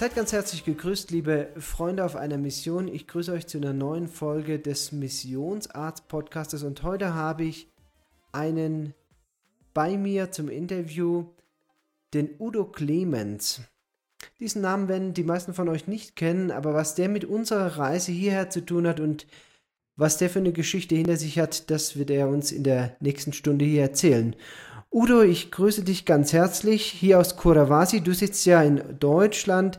Seid ganz herzlich gegrüßt, liebe Freunde auf einer Mission. Ich grüße euch zu einer neuen Folge des Missionsarzt Podcastes und heute habe ich einen bei mir zum Interview, den Udo Clemens. Diesen Namen werden die meisten von euch nicht kennen, aber was der mit unserer Reise hierher zu tun hat und was der für eine Geschichte hinter sich hat, das wird er uns in der nächsten Stunde hier erzählen. Udo, ich grüße dich ganz herzlich hier aus Kurawasi. Du sitzt ja in Deutschland.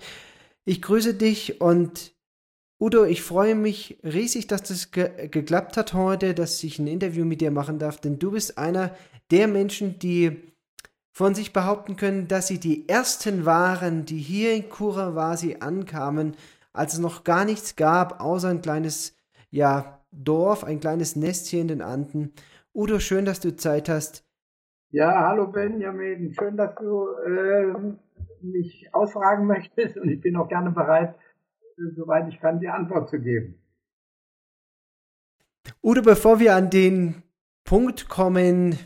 Ich grüße dich und Udo, ich freue mich riesig, dass das ge geklappt hat heute, dass ich ein Interview mit dir machen darf, denn du bist einer der Menschen, die von sich behaupten können, dass sie die ersten waren, die hier in Kurawasi ankamen, als es noch gar nichts gab, außer ein kleines, ja, Dorf, ein kleines Nestchen in den Anden. Udo, schön, dass du Zeit hast. Ja, hallo Benjamin, schön, dass du äh, mich ausfragen möchtest und ich bin auch gerne bereit, äh, soweit ich kann, die Antwort zu geben. Udo, bevor wir an den Punkt kommen,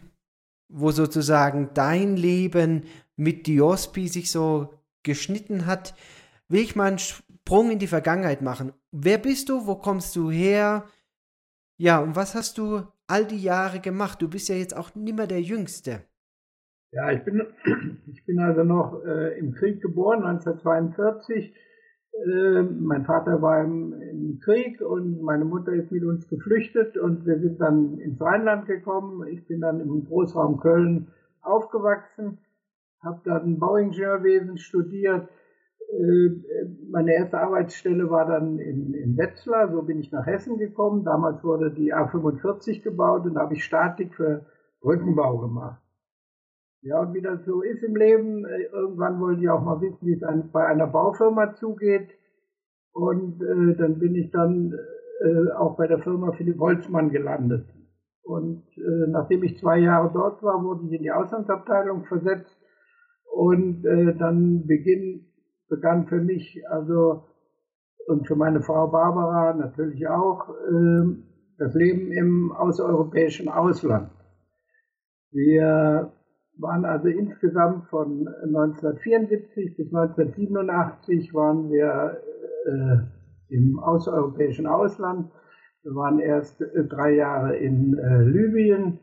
wo sozusagen dein Leben mit Diospi sich so geschnitten hat, will ich mal einen Sprung in die Vergangenheit machen. Wer bist du? Wo kommst du her? Ja, und was hast du all die Jahre gemacht? Du bist ja jetzt auch nicht mehr der Jüngste. Ja, ich bin, ich bin also noch äh, im Krieg geboren, 1942. Äh, mein Vater war im, Krieg und meine Mutter ist mit uns geflüchtet und wir sind dann ins Rheinland gekommen. Ich bin dann im Großraum Köln aufgewachsen, habe dann Bauingenieurwesen studiert meine erste Arbeitsstelle war dann in, in Wetzlar, so bin ich nach Hessen gekommen. Damals wurde die A45 gebaut und da habe ich Statik für Brückenbau gemacht. Ja, und wie das so ist im Leben, äh, irgendwann wollte ich auch mal wissen, wie es bei einer Baufirma zugeht. Und äh, dann bin ich dann äh, auch bei der Firma Philipp Holzmann gelandet. Und äh, nachdem ich zwei Jahre dort war, wurde ich in die Auslandsabteilung versetzt. Und äh, dann Beginn begann für mich also und für meine Frau Barbara natürlich auch äh, das Leben im außereuropäischen Ausland. Wir waren also insgesamt von 1974 bis 1987 waren wir äh, im außereuropäischen Ausland. Wir waren erst äh, drei Jahre in äh, Libyen,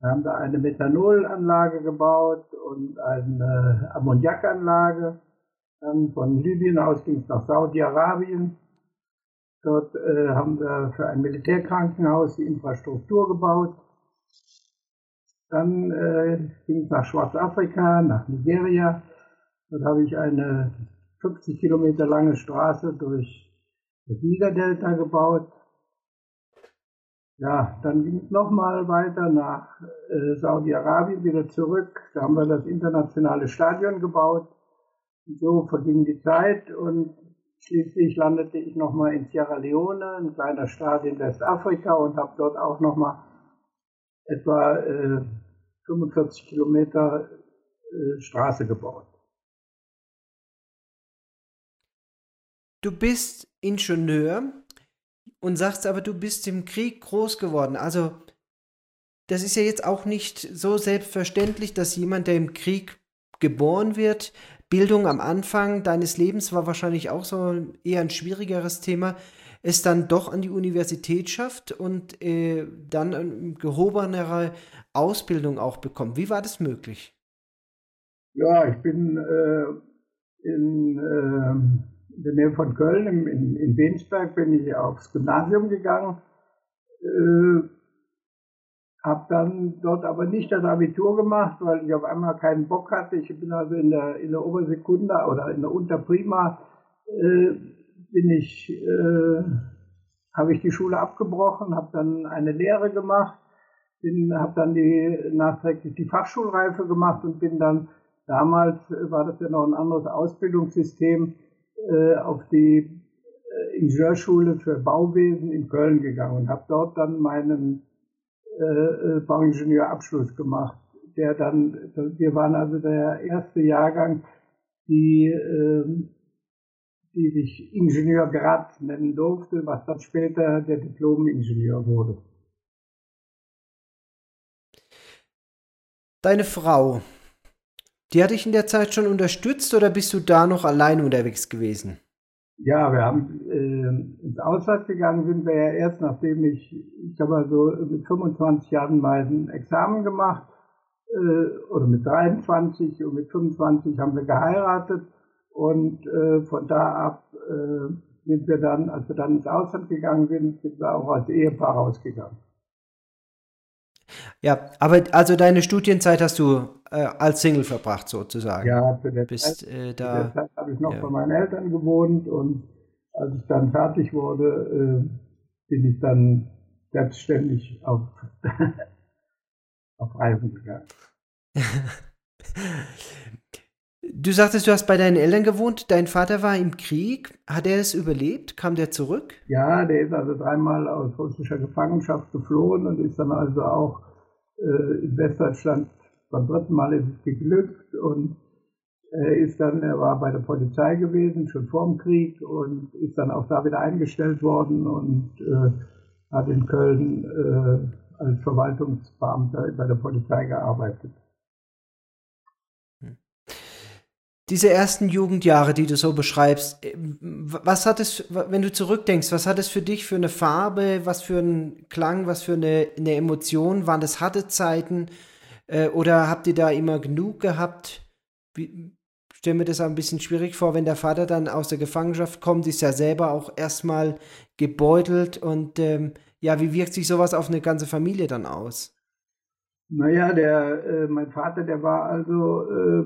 wir haben da eine Methanolanlage gebaut und eine Ammoniakanlage. Dann von Libyen aus ging es nach Saudi-Arabien. Dort äh, haben wir für ein Militärkrankenhaus die Infrastruktur gebaut. Dann äh, ging es nach Schwarzafrika, nach Nigeria. Dort habe ich eine 50 Kilometer lange Straße durch das Nigerdelta gebaut. Ja, dann ging es nochmal weiter nach äh, Saudi-Arabien wieder zurück. Da haben wir das internationale Stadion gebaut. So verging die Zeit und schließlich landete ich nochmal in Sierra Leone, ein kleiner Staat in Westafrika und habe dort auch nochmal etwa äh, 45 Kilometer äh, Straße gebaut. Du bist Ingenieur und sagst aber, du bist im Krieg groß geworden. Also das ist ja jetzt auch nicht so selbstverständlich, dass jemand, der im Krieg geboren wird, Bildung am Anfang deines Lebens war wahrscheinlich auch so eher ein schwierigeres Thema, es dann doch an die Universität schafft und äh, dann eine gehobenere Ausbildung auch bekommt. Wie war das möglich? Ja, ich bin äh, in, äh, in der Nähe von Köln, in, in, Bensberg, bin ich aufs Gymnasium gegangen. Äh, habe dann dort aber nicht das Abitur gemacht, weil ich auf einmal keinen Bock hatte. Ich bin also in der, in der Obersekunda oder in der Unterprima äh, bin ich, äh, habe ich die Schule abgebrochen, habe dann eine Lehre gemacht, habe dann die nachträglich die Fachschulreife gemacht und bin dann damals war das ja noch ein anderes Ausbildungssystem äh, auf die äh, Ingenieurschule für Bauwesen in Köln gegangen und habe dort dann meinen äh, äh, Bauingenieurabschluss gemacht, der dann, wir waren also der erste Jahrgang, die, äh, die sich Ingenieurgrad nennen durfte, was dann später der Diplom-Ingenieur wurde. Deine Frau, Die hat dich in der Zeit schon unterstützt oder bist du da noch allein unterwegs gewesen? Ja, wir haben äh, ins Ausland gegangen, sind wir ja erst, nachdem ich, ich habe also mit 25 Jahren mein Examen gemacht, äh, oder mit 23 und mit 25 haben wir geheiratet und äh, von da ab äh, sind wir dann, als wir dann ins Ausland gegangen sind, sind wir auch als Ehepaar rausgegangen. Ja, aber also deine Studienzeit hast du äh, als Single verbracht sozusagen. Ja, zu der Bist, Zeit, äh, da, Zeit habe ich noch ja. bei meinen Eltern gewohnt und als ich dann fertig wurde, äh, bin ich dann selbstständig auf, auf Reisen gegangen. Du sagtest, du hast bei deinen Eltern gewohnt. Dein Vater war im Krieg. Hat er es überlebt? Kam der zurück? Ja, der ist also dreimal aus russischer Gefangenschaft geflohen und ist dann also auch äh, in Westdeutschland beim dritten Mal ist es geglückt und ist dann, er war bei der Polizei gewesen, schon vor dem Krieg und ist dann auch da wieder eingestellt worden und äh, hat in Köln äh, als Verwaltungsbeamter bei der Polizei gearbeitet. diese ersten Jugendjahre, die du so beschreibst, äh, was hat es, wenn du zurückdenkst, was hat es für dich für eine Farbe, was für einen Klang, was für eine, eine Emotion? Waren das harte Zeiten äh, oder habt ihr da immer genug gehabt? Wie, stell mir das ein bisschen schwierig vor, wenn der Vater dann aus der Gefangenschaft kommt, ist ja selber auch erstmal gebeutelt und ähm, ja, wie wirkt sich sowas auf eine ganze Familie dann aus? Naja, der, äh, mein Vater, der war also äh,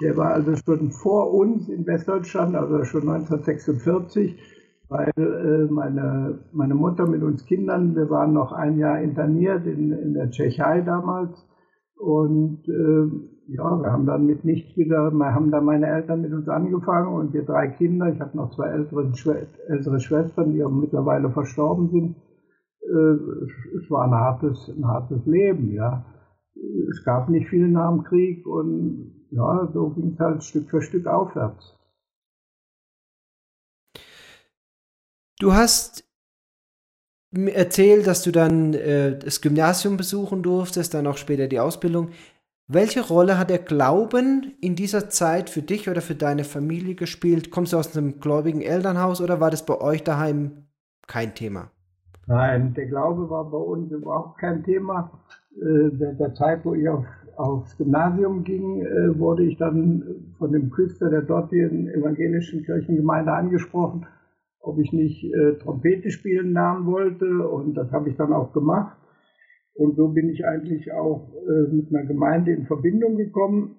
der war also schon vor uns in Westdeutschland, also schon 1946, weil äh, meine, meine Mutter mit uns Kindern, wir waren noch ein Jahr interniert in, in der Tschechei damals. Und äh, ja, wir haben dann mit nichts wieder, wir haben dann meine Eltern mit uns angefangen und wir drei Kinder, ich habe noch zwei ältere, ältere Schwestern, die mittlerweile verstorben sind. Äh, es war ein hartes, ein hartes Leben, ja. Es gab nicht viel nach dem Krieg und ja, so ging es halt Stück für Stück aufwärts. Du hast erzählt, dass du dann äh, das Gymnasium besuchen durftest, dann auch später die Ausbildung. Welche Rolle hat der Glauben in dieser Zeit für dich oder für deine Familie gespielt? Kommst du aus einem gläubigen Elternhaus oder war das bei euch daheim kein Thema? Nein, der Glaube war bei uns überhaupt kein Thema. Äh, der, der Zeit, wo ich auf aufs Gymnasium ging, äh, wurde ich dann von dem Küster der dortigen evangelischen Kirchengemeinde angesprochen, ob ich nicht äh, Trompete spielen lernen wollte und das habe ich dann auch gemacht. Und so bin ich eigentlich auch äh, mit einer Gemeinde in Verbindung gekommen.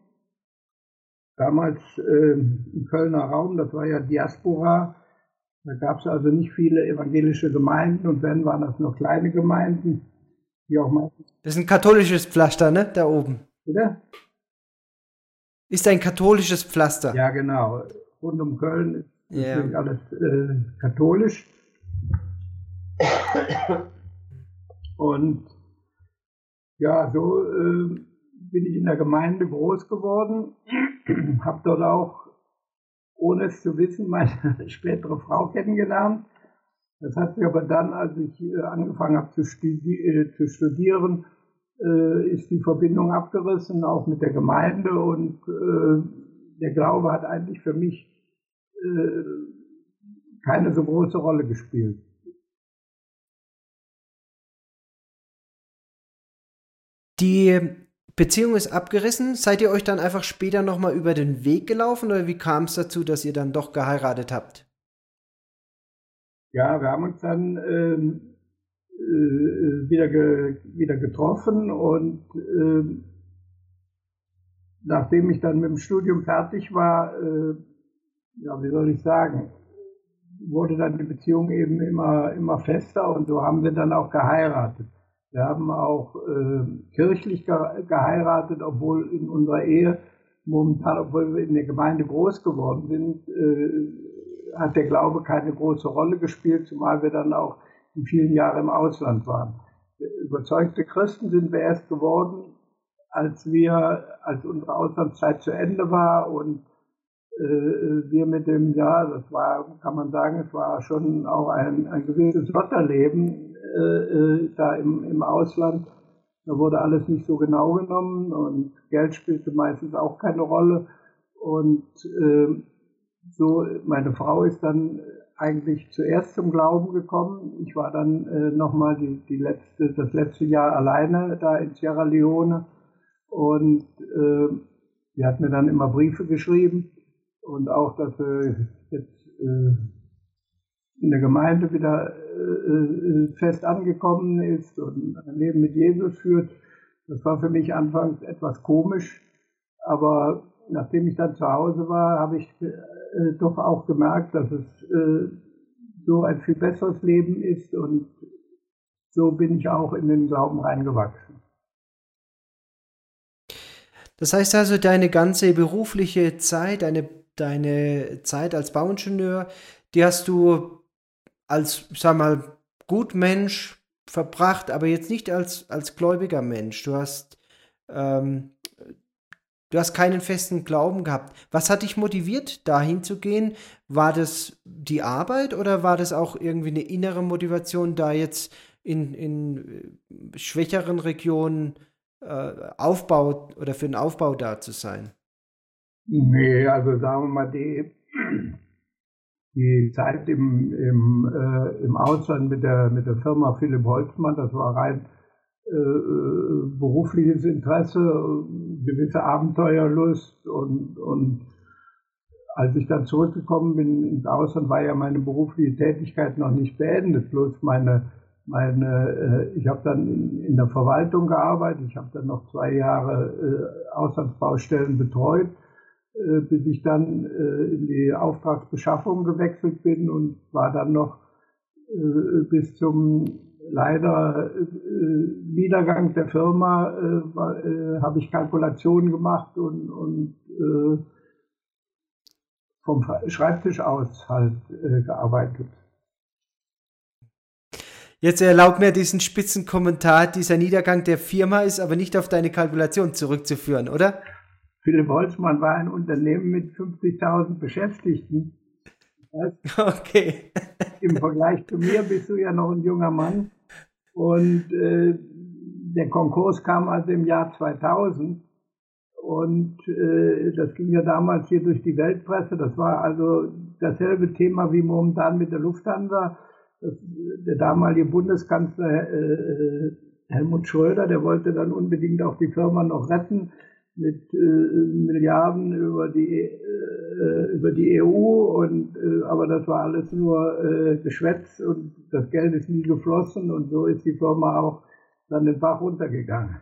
Damals äh, im Kölner Raum, das war ja Diaspora, da gab es also nicht viele evangelische Gemeinden und wenn waren das nur kleine Gemeinden. Wie auch meistens. Das ist ein katholisches Pflaster, ne? Da oben. Oder? Ist ein katholisches Pflaster. Ja, genau. Rund um Köln ist yeah. natürlich alles äh, katholisch. Und ja, so äh, bin ich in der Gemeinde groß geworden, habe dort auch, ohne es zu wissen, meine spätere Frau kennengelernt. Das hat sich aber dann, als ich äh, angefangen habe zu, studi äh, zu studieren, äh, ist die Verbindung abgerissen, auch mit der Gemeinde. Und der Glaube hat eigentlich für mich keine so große Rolle gespielt. Die Beziehung ist abgerissen. Seid ihr euch dann einfach später nochmal über den Weg gelaufen oder wie kam es dazu, dass ihr dann doch geheiratet habt? Ja, wir haben uns dann ähm, äh, wieder, ge, wieder getroffen und äh, nachdem ich dann mit dem Studium fertig war, äh, ja, wie soll ich sagen, wurde dann die Beziehung eben immer, immer fester und so haben wir dann auch geheiratet. Wir haben auch äh, kirchlich ge geheiratet, obwohl in unserer Ehe momentan, obwohl wir in der Gemeinde groß geworden sind, äh, hat der Glaube keine große Rolle gespielt, zumal wir dann auch in vielen Jahren im Ausland waren. Überzeugte Christen sind wir erst geworden, als wir, als unsere Auslandszeit zu Ende war und äh, wir mit dem, ja, das war, kann man sagen, es war schon auch ein, ein gewisses Lotterleben äh, äh, da im, im Ausland. Da wurde alles nicht so genau genommen und Geld spielte meistens auch keine Rolle. Und äh, so, meine Frau ist dann eigentlich zuerst zum Glauben gekommen. Ich war dann äh, nochmal die, die letzte, das letzte Jahr alleine da in Sierra Leone und äh, sie hat mir dann immer Briefe geschrieben und auch, dass sie jetzt äh, in der Gemeinde wieder fest angekommen ist und ein Leben mit Jesus führt. Das war für mich anfangs etwas komisch, aber nachdem ich dann zu Hause war, habe ich äh, doch auch gemerkt, dass es äh, so ein viel besseres Leben ist und so bin ich auch in den Glauben reingewachsen. Das heißt also, deine ganze berufliche Zeit, deine, deine Zeit als Bauingenieur, die hast du als, sag mal, Gutmensch verbracht, aber jetzt nicht als, als gläubiger Mensch. Du hast ähm, Du hast keinen festen Glauben gehabt. Was hat dich motiviert, dahin zu gehen? War das die Arbeit oder war das auch irgendwie eine innere Motivation, da jetzt in, in äh, schwächeren Regionen äh, Aufbau oder für den Aufbau da zu sein? Nee, also sagen wir mal, die, die Zeit im, im, äh, im Ausland mit der, mit der Firma Philipp Holzmann, das war rein äh, äh, berufliches Interesse, gewisse Abenteuerlust und, und als ich dann zurückgekommen bin ins Ausland, war ja meine berufliche Tätigkeit noch nicht beendet. Bloß meine, meine äh, ich habe dann in, in, der Verwaltung gearbeitet, ich habe dann noch zwei Jahre äh, Auslandsbaustellen betreut, äh, bis ich dann äh, in die Auftragsbeschaffung gewechselt bin und war dann noch äh, bis zum leider äh, Niedergang der Firma äh, habe ich Kalkulationen gemacht und, und vom Schreibtisch aus halt gearbeitet. Jetzt erlaub mir diesen spitzen Kommentar, dieser Niedergang der Firma ist aber nicht auf deine Kalkulation zurückzuführen, oder? Philipp Holzmann war ein Unternehmen mit 50.000 Beschäftigten. Okay. Im Vergleich zu mir bist du ja noch ein junger Mann. Und äh, der Konkurs kam also im Jahr 2000. Und äh, das ging ja damals hier durch die Weltpresse. Das war also dasselbe Thema wie momentan mit der Lufthansa. Das, der damalige Bundeskanzler äh, Helmut Schröder, der wollte dann unbedingt auch die Firma noch retten mit äh, Milliarden über die äh, über die EU und äh, aber das war alles nur äh, Geschwätz und das Geld ist nie geflossen und so ist die Firma auch dann den Bach runtergegangen.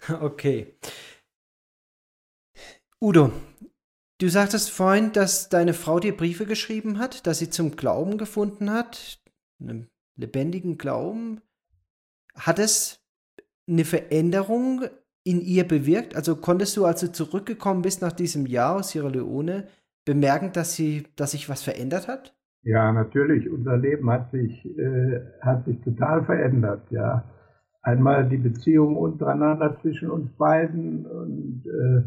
Okay. Udo, du sagtest vorhin, dass deine Frau dir Briefe geschrieben hat, dass sie zum Glauben gefunden hat, einem lebendigen Glauben. Hat es eine Veränderung in ihr bewirkt? Also konntest du, als du zurückgekommen bist nach diesem Jahr aus Sierra Leone, bemerken, dass sie, dass sich was verändert hat? Ja, natürlich. Unser Leben hat sich, äh, hat sich total verändert, ja. Einmal die Beziehung untereinander zwischen uns beiden und äh,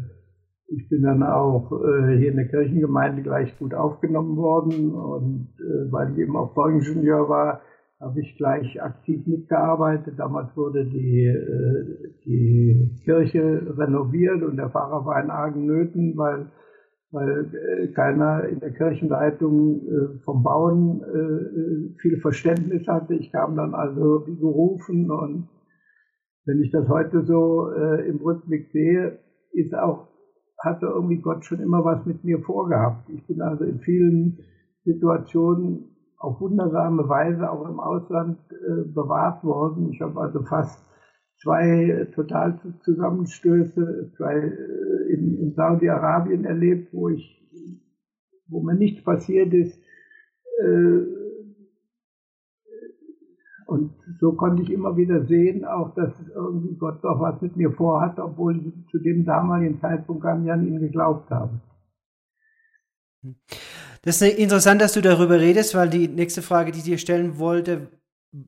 ich bin dann auch äh, hier in der Kirchengemeinde gleich gut aufgenommen worden und äh, weil ich eben auch Bauingenieur war, habe ich gleich aktiv mitgearbeitet. Damals wurde die, äh, die Kirche renoviert und der Pfarrer war in argen Nöten, weil, weil äh, keiner in der Kirchenleitung äh, vom Bauen viel Verständnis hatte. Ich kam dann also gerufen und wenn ich das heute so im Rückblick sehe, ist auch, hatte irgendwie Gott schon immer was mit mir vorgehabt. Ich bin also in vielen Situationen auf wundersame Weise auch im Ausland äh, bewahrt worden. Ich habe also fast zwei Totalzusammenstöße zwei, äh, in, in Saudi-Arabien erlebt, wo ich, wo mir nichts passiert ist. Äh, und so konnte ich immer wieder sehen, auch dass irgendwie Gott doch was mit mir vorhat, obwohl ich zu dem damaligen Zeitpunkt gar nicht an ihn geglaubt habe. Das ist interessant, dass du darüber redest, weil die nächste Frage, die ich dir stellen wollte,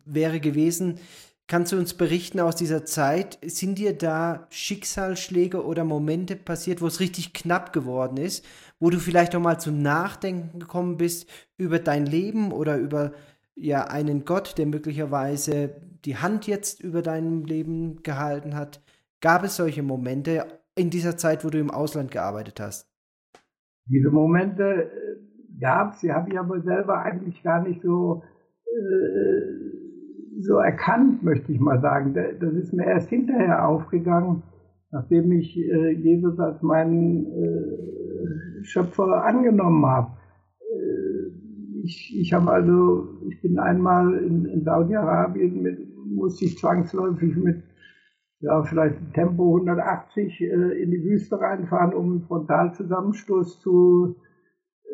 wäre gewesen, kannst du uns berichten aus dieser Zeit, sind dir da Schicksalsschläge oder Momente passiert, wo es richtig knapp geworden ist, wo du vielleicht auch mal zum Nachdenken gekommen bist über dein Leben oder über ja einen Gott, der möglicherweise die Hand jetzt über deinem Leben gehalten hat. Gab es solche Momente in dieser Zeit, wo du im Ausland gearbeitet hast? Diese Momente äh, gab es, die habe ich aber selber eigentlich gar nicht so, äh, so erkannt, möchte ich mal sagen. Das ist mir erst hinterher aufgegangen, nachdem ich äh, Jesus als meinen äh, Schöpfer angenommen habe. Äh, ich, ich habe also, ich bin einmal in, in Saudi-Arabien, musste ich zwangsläufig mit ja, vielleicht Tempo 180 äh, in die Wüste reinfahren, um einen Frontalzusammenstoß zu,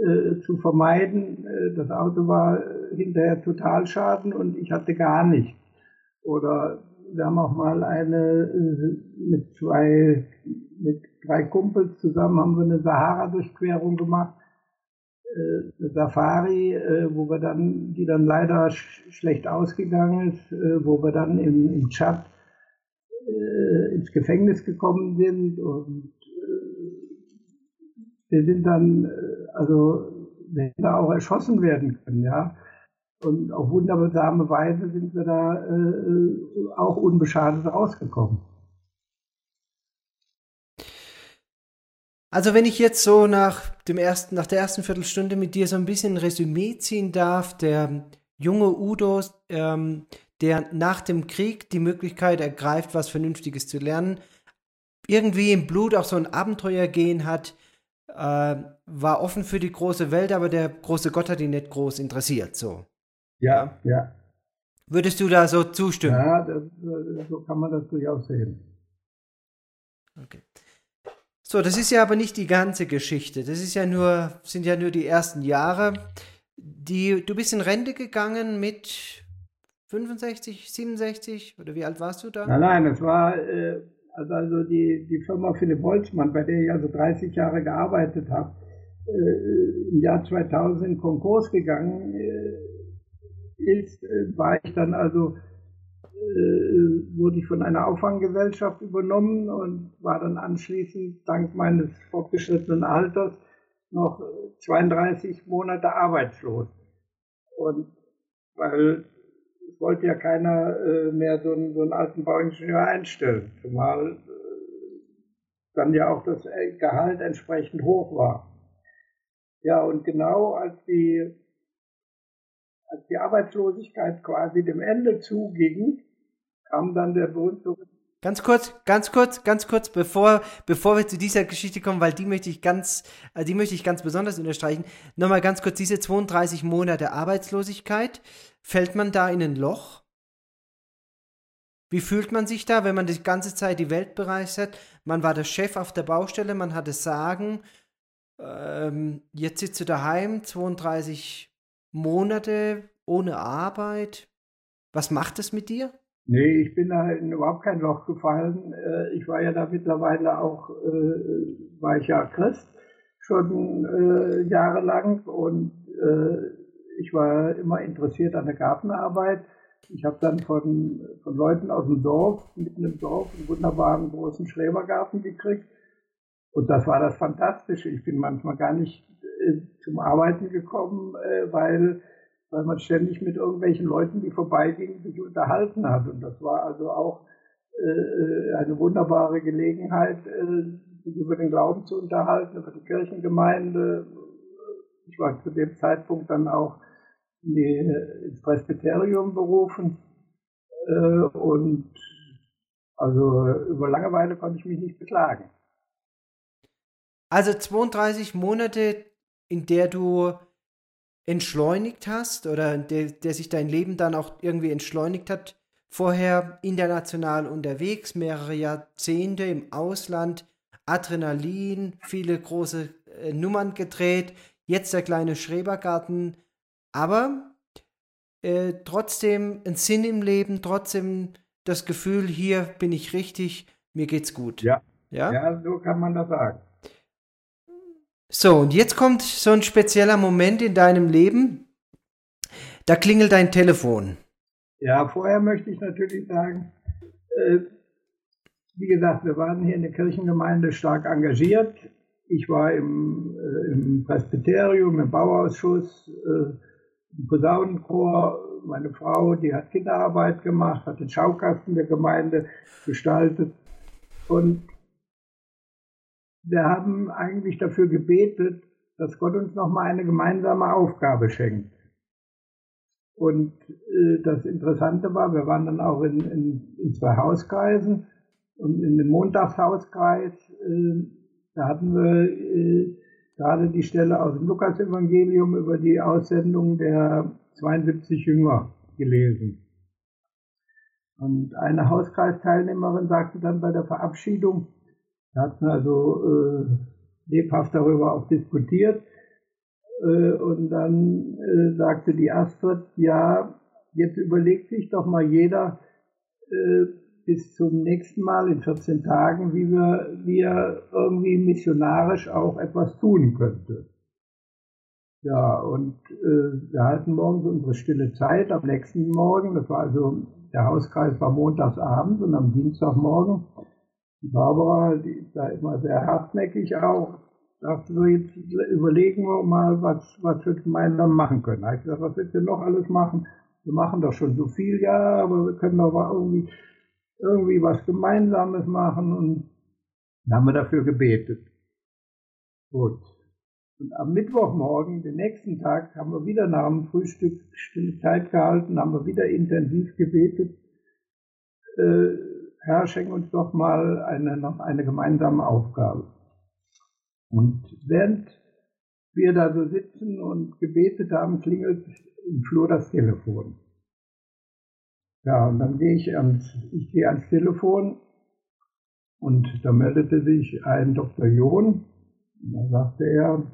äh, zu vermeiden. Äh, das Auto war hinterher Totalschaden und ich hatte gar nichts. Oder wir haben auch mal eine äh, mit zwei, mit drei Kumpels zusammen haben wir eine Sahara-Durchquerung gemacht, äh, eine Safari, äh, wo wir dann, die dann leider sch schlecht ausgegangen ist, wo wir dann im, im Tschad äh, ins Gefängnis gekommen sind und äh, wir sind dann, äh, also da auch erschossen werden können, ja. Und auf wundersame Weise sind wir da äh, auch unbeschadet rausgekommen. Also wenn ich jetzt so nach dem ersten, nach der ersten Viertelstunde mit dir so ein bisschen ein Resümee ziehen darf, der junge Udo, ähm, der nach dem Krieg die Möglichkeit ergreift, was Vernünftiges zu lernen, irgendwie im Blut auch so ein Abenteuer gehen hat, äh, war offen für die große Welt, aber der große Gott hat ihn nicht groß interessiert, so. Ja, ja. Würdest du da so zustimmen? Ja, das, so kann man das durchaus sehen. Okay. So, das ist ja aber nicht die ganze Geschichte. Das ist ja nur, sind ja nur die ersten Jahre. Die, du bist in Rente gegangen mit 65, 67 oder wie alt warst du da? Nein, nein, es war äh, also, also die, die Firma Philipp Holzmann, bei der ich also 30 Jahre gearbeitet habe, äh, im Jahr 2000 in Konkurs gegangen äh, ist, äh, war ich dann also äh, wurde ich von einer Auffanggesellschaft übernommen und war dann anschließend dank meines fortgeschrittenen Alters noch 32 Monate arbeitslos. Und weil wollte ja keiner äh, mehr so einen, so einen alten Bauingenieur einstellen, zumal äh, dann ja auch das äh, Gehalt entsprechend hoch war. Ja, und genau als die, als die Arbeitslosigkeit quasi dem Ende zuging, kam dann der Bund zurück Ganz kurz, ganz kurz, ganz kurz, bevor, bevor wir zu dieser Geschichte kommen, weil die möchte ich ganz, äh, die möchte ich ganz besonders unterstreichen. Nochmal ganz kurz, diese 32 Monate Arbeitslosigkeit, fällt man da in ein Loch? Wie fühlt man sich da, wenn man die ganze Zeit die Welt bereist hat? Man war der Chef auf der Baustelle, man hatte Sagen, ähm, jetzt sitzt du daheim, 32 Monate ohne Arbeit. Was macht das mit dir? Nee, ich bin da in überhaupt kein Loch gefallen. Äh, ich war ja da mittlerweile auch, äh, war ich ja Christ schon äh, jahrelang und ich war immer interessiert an der Gartenarbeit. Ich habe dann von, von Leuten aus dem Dorf, mitten im Dorf, einen wunderbaren großen Schrebergarten gekriegt. Und das war das Fantastische. Ich bin manchmal gar nicht zum Arbeiten gekommen, weil weil man ständig mit irgendwelchen Leuten, die vorbeigingen, sich unterhalten hat. Und das war also auch äh, eine wunderbare Gelegenheit, äh, sich über den Glauben zu unterhalten, über die Kirchengemeinde. Ich war zu dem Zeitpunkt dann auch die, ins Presbyterium berufen. Äh, und also über Langeweile konnte ich mich nicht beklagen. Also 32 Monate, in der du entschleunigt hast oder der, der sich dein Leben dann auch irgendwie entschleunigt hat. Vorher international unterwegs, mehrere Jahrzehnte im Ausland, Adrenalin, viele große äh, Nummern gedreht, jetzt der kleine Schrebergarten, aber äh, trotzdem ein Sinn im Leben, trotzdem das Gefühl, hier bin ich richtig, mir geht's gut. Ja. Ja, ja so kann man das sagen. So, und jetzt kommt so ein spezieller Moment in deinem Leben. Da klingelt dein Telefon. Ja, vorher möchte ich natürlich sagen, äh, wie gesagt, wir waren hier in der Kirchengemeinde stark engagiert. Ich war im, äh, im Presbyterium, im Bauausschuss, äh, im Posaunenchor, meine Frau, die hat Kinderarbeit gemacht, hat den Schaukasten der Gemeinde gestaltet. Und wir haben eigentlich dafür gebetet, dass Gott uns nochmal eine gemeinsame Aufgabe schenkt. Und äh, das Interessante war, wir waren dann auch in, in, in zwei Hauskreisen und in dem Montagshauskreis, äh, da hatten wir äh, gerade die Stelle aus dem Lukas-Evangelium über die Aussendung der 72 Jünger gelesen. Und eine Hauskreisteilnehmerin sagte dann bei der Verabschiedung, wir hatten also äh, lebhaft darüber auch diskutiert, äh, und dann äh, sagte die Astrid, ja, jetzt überlegt sich doch mal jeder äh, bis zum nächsten Mal in 14 Tagen, wie wir, wie er irgendwie missionarisch auch etwas tun könnte. Ja, und äh, wir hatten morgens unsere stille Zeit am nächsten Morgen. Das war also, der Hauskreis war montagsabends und am Dienstagmorgen. Barbara, die ist da immer sehr hartnäckig auch, sagte so, jetzt überlegen wir mal, was, was wir gemeinsam machen können. Da habe ich gesagt, was willst du noch alles machen? Wir machen doch schon so viel, ja, aber wir können doch mal irgendwie, irgendwie was Gemeinsames machen und dann haben wir dafür gebetet. Gut. Und am Mittwochmorgen, den nächsten Tag, haben wir wieder nach dem Frühstück Zeit gehalten, haben wir wieder intensiv gebetet. Äh, Herr, schenk uns doch mal eine, noch eine gemeinsame Aufgabe. Und während wir da so sitzen und gebetet haben, klingelt im Flur das Telefon. Ja, und dann gehe ich ans, ich gehe ans Telefon und da meldete sich ein Dr. John. Und da sagte er,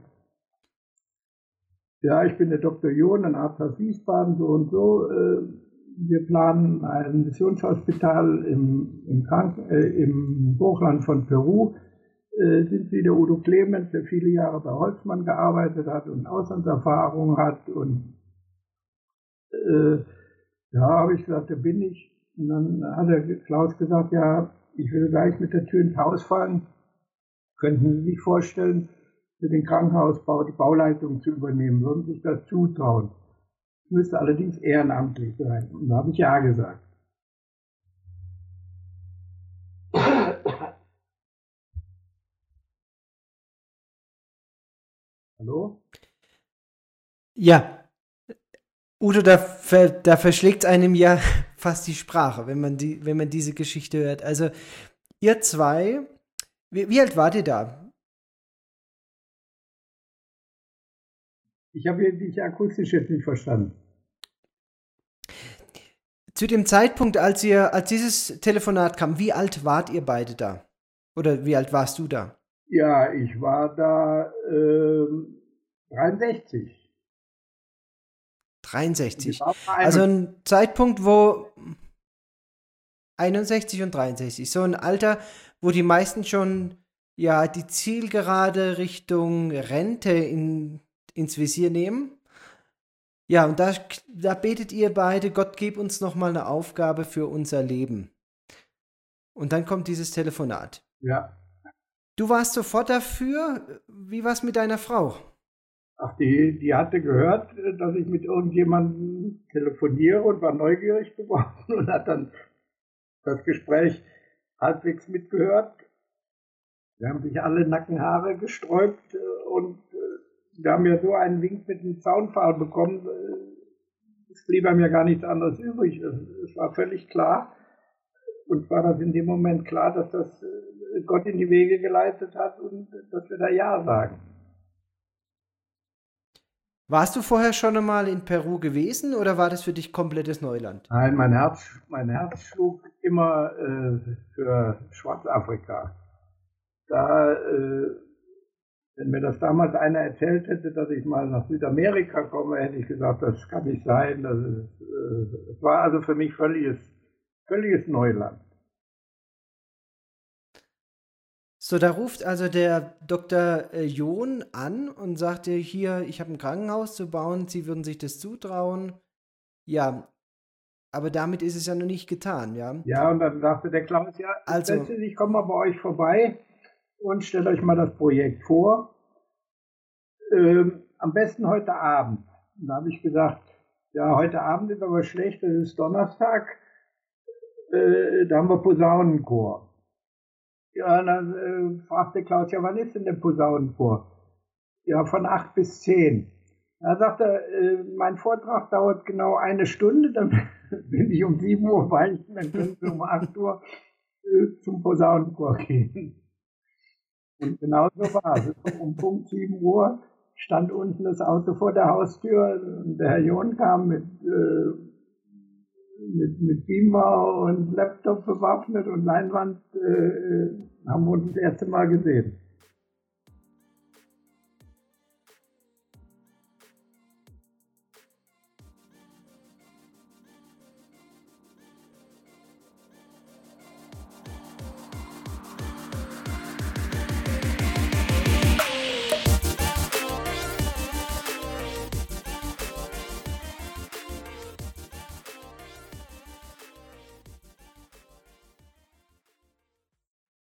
ja, ich bin der Dr. John, ein Arzt aus Wiesbaden, so und so. Äh, wir planen ein Missionshospital im, im, Kranken, äh, im Hochland von Peru äh, sind Sie der Udo Clemens, der viele Jahre bei Holzmann gearbeitet hat und Auslandserfahrung hat. Und äh, ja, habe ich gesagt, da bin ich. Und dann hat der Klaus gesagt, ja, ich will gleich mit der Tür ins Haus fallen. Könnten Sie sich vorstellen, für den Krankenhausbau die Bauleitung zu übernehmen? Würden Sie sich das zutrauen? Müsste allerdings ehrenamtlich sein. Und da habe ich ja gesagt. Hallo? Ja. Udo, da, da verschlägt einem ja fast die Sprache, wenn man, die, wenn man diese Geschichte hört. Also, ihr zwei, wie, wie alt wart ihr da? Ich habe dich akustisch jetzt nicht verstanden. Zu dem Zeitpunkt, als ihr, als dieses Telefonat kam, wie alt wart ihr beide da? Oder wie alt warst du da? Ja, ich war da äh, 63. 63. Also ein Zeitpunkt, wo 61 und 63. So ein Alter, wo die meisten schon ja die Zielgerade Richtung Rente in, ins Visier nehmen. Ja, und da, da betet ihr beide, Gott gib uns nochmal eine Aufgabe für unser Leben. Und dann kommt dieses Telefonat. Ja. Du warst sofort dafür. Wie war es mit deiner Frau? Ach, die, die hatte gehört, dass ich mit irgendjemandem telefoniere und war neugierig geworden und hat dann das Gespräch halbwegs mitgehört. Wir haben sich alle Nackenhaare gesträubt äh, und wir haben ja so einen Wink mit dem Zaunpfahl bekommen. Äh, es blieb einem ja gar nichts anderes übrig. Es war völlig klar. Und war das in dem Moment klar, dass das Gott in die Wege geleitet hat und dass wir da Ja sagen. Warst du vorher schon einmal in Peru gewesen oder war das für dich komplettes Neuland? Nein, mein Herz, mein Herz schlug immer äh, für Schwarzafrika. Da, äh, wenn mir das damals einer erzählt hätte, dass ich mal nach Südamerika komme, hätte ich gesagt, das kann nicht sein. Das, ist, äh, das war also für mich völliges, völliges Neuland. So, da ruft also der Dr. Äh, John an und sagt dir hier, ich habe ein Krankenhaus zu bauen, Sie würden sich das zutrauen. Ja, aber damit ist es ja noch nicht getan, ja. Ja, und dann sagte der Klaus, ja, also, ich komme mal bei euch vorbei und stelle euch mal das Projekt vor. Ähm, am besten heute Abend. Und da habe ich gesagt, Ja, heute Abend ist aber schlecht, das ist Donnerstag. Äh, da haben wir Posaunenchor. Ja, dann äh, fragte Klaus, ja, wann ist denn der Posaunenchor? Ja, von acht bis zehn. Da sagt er, äh, mein Vortrag dauert genau eine Stunde, dann bin ich um sieben Uhr weichen, dann können wir um acht Uhr äh, zum Posaunenchor gehen. Und genau so war es. Um Punkt sieben Uhr stand unten das Auto vor der Haustür und der Herr John kam mit, äh, mit, mit Beamer und Laptop bewaffnet und Leinwand, äh, haben wir uns das erste Mal gesehen.